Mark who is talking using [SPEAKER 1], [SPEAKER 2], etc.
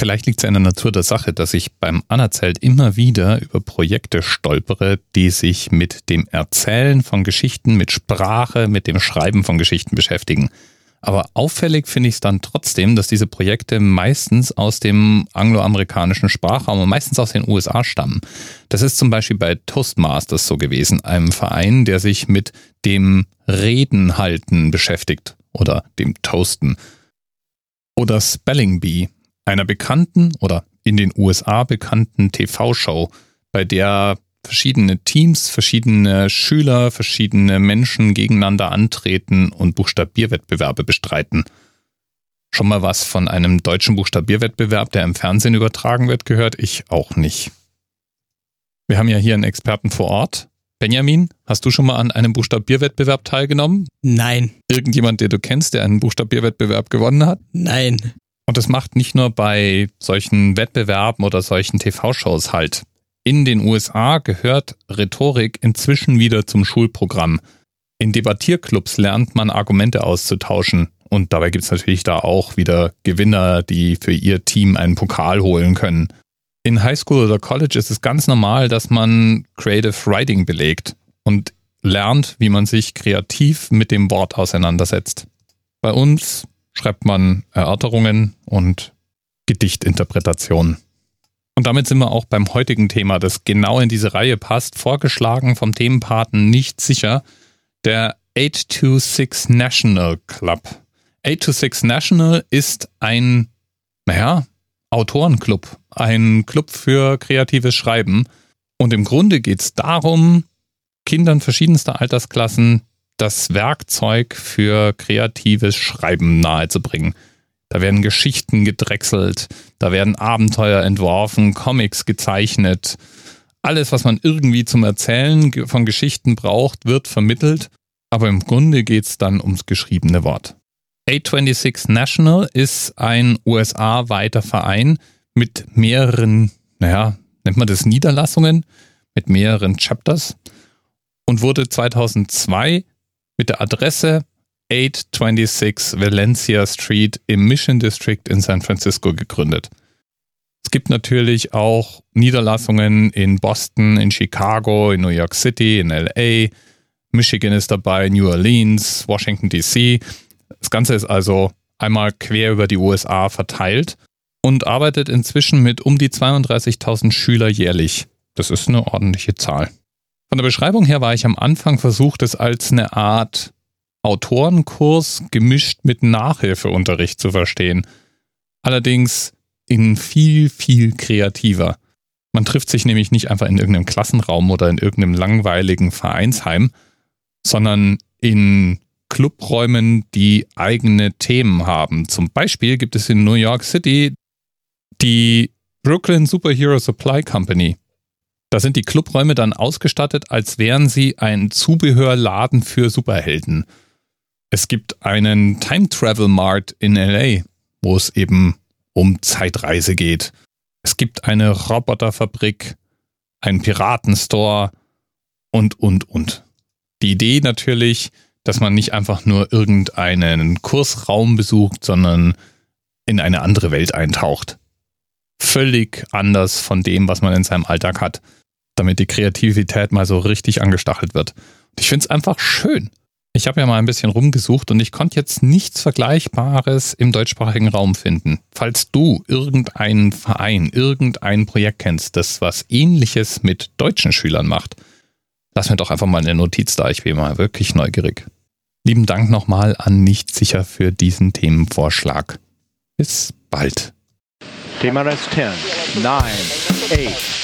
[SPEAKER 1] Vielleicht liegt es in der Natur der Sache, dass ich beim Anerzählt immer wieder über Projekte stolpere, die sich mit dem Erzählen von Geschichten, mit Sprache, mit dem Schreiben von Geschichten beschäftigen. Aber auffällig finde ich es dann trotzdem, dass diese Projekte meistens aus dem angloamerikanischen Sprachraum und meistens aus den USA stammen. Das ist zum Beispiel bei Toastmasters so gewesen, einem Verein, der sich mit dem Reden halten beschäftigt oder dem Toasten. Oder Spelling Bee, einer bekannten oder in den USA bekannten TV-Show, bei der verschiedene Teams, verschiedene Schüler, verschiedene Menschen gegeneinander antreten und Buchstabierwettbewerbe bestreiten. Schon mal was von einem deutschen Buchstabierwettbewerb, der im Fernsehen übertragen wird, gehört? Ich auch nicht. Wir haben ja hier einen Experten vor Ort. Benjamin, hast du schon mal an einem Buchstabierwettbewerb teilgenommen?
[SPEAKER 2] Nein.
[SPEAKER 1] Irgendjemand, den du kennst, der einen Buchstabierwettbewerb gewonnen hat?
[SPEAKER 2] Nein.
[SPEAKER 1] Und das macht nicht nur bei solchen Wettbewerben oder solchen TV-Shows halt. In den USA gehört Rhetorik inzwischen wieder zum Schulprogramm. In Debattierclubs lernt man Argumente auszutauschen. Und dabei gibt es natürlich da auch wieder Gewinner, die für ihr Team einen Pokal holen können. In Highschool oder College ist es ganz normal, dass man Creative Writing belegt und lernt, wie man sich kreativ mit dem Wort auseinandersetzt. Bei uns schreibt man Erörterungen und Gedichtinterpretationen. Und damit sind wir auch beim heutigen Thema, das genau in diese Reihe passt, vorgeschlagen vom Themenpaten nicht sicher, der 826 National Club. 826 National ist ein, naja, Autorenclub, ein Club für kreatives Schreiben. Und im Grunde geht es darum, Kindern verschiedenster Altersklassen das Werkzeug für kreatives Schreiben nahezubringen. Da werden Geschichten gedrechselt, da werden Abenteuer entworfen, Comics gezeichnet. Alles, was man irgendwie zum Erzählen von Geschichten braucht, wird vermittelt. Aber im Grunde geht es dann ums geschriebene Wort. A26 National ist ein USA-weiter Verein mit mehreren, naja, nennt man das Niederlassungen, mit mehreren Chapters und wurde 2002 mit der Adresse 826 Valencia Street im Mission District in San Francisco gegründet. Es gibt natürlich auch Niederlassungen in Boston, in Chicago, in New York City, in LA. Michigan ist dabei, New Orleans, Washington DC. Das Ganze ist also einmal quer über die USA verteilt und arbeitet inzwischen mit um die 32.000 Schüler jährlich. Das ist eine ordentliche Zahl. Von der Beschreibung her war ich am Anfang versucht, es als eine Art Autorenkurs gemischt mit Nachhilfeunterricht zu verstehen. Allerdings in viel, viel kreativer. Man trifft sich nämlich nicht einfach in irgendeinem Klassenraum oder in irgendeinem langweiligen Vereinsheim, sondern in Clubräumen, die eigene Themen haben. Zum Beispiel gibt es in New York City die Brooklyn Superhero Supply Company. Da sind die Clubräume dann ausgestattet, als wären sie ein Zubehörladen für Superhelden. Es gibt einen Time Travel Mart in LA, wo es eben um Zeitreise geht. Es gibt eine Roboterfabrik, einen Piratenstore und, und, und. Die Idee natürlich, dass man nicht einfach nur irgendeinen Kursraum besucht, sondern in eine andere Welt eintaucht. Völlig anders von dem, was man in seinem Alltag hat damit die Kreativität mal so richtig angestachelt wird. Ich finde es einfach schön. Ich habe ja mal ein bisschen rumgesucht und ich konnte jetzt nichts Vergleichbares im deutschsprachigen Raum finden. Falls du irgendeinen Verein, irgendein Projekt kennst, das was ähnliches mit deutschen Schülern macht, lass mir doch einfach mal eine Notiz da. Ich bin mal wirklich neugierig. Lieben Dank nochmal an Nicht sicher für diesen Themenvorschlag. Bis bald.
[SPEAKER 3] Thema Rest 10, 9, 8,